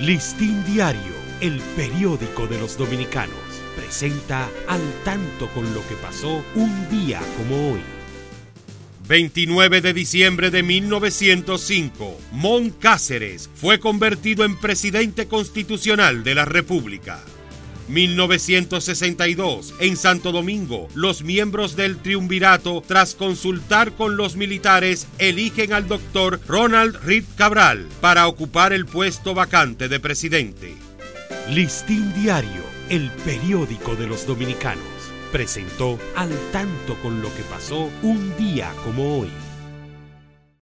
Listín Diario, el periódico de los dominicanos, presenta al tanto con lo que pasó un día como hoy. 29 de diciembre de 1905, Mon Cáceres fue convertido en presidente constitucional de la República. 1962, en Santo Domingo, los miembros del triunvirato, tras consultar con los militares, eligen al doctor Ronald Reed Cabral para ocupar el puesto vacante de presidente. Listín Diario, el periódico de los dominicanos, presentó al tanto con lo que pasó un día como hoy.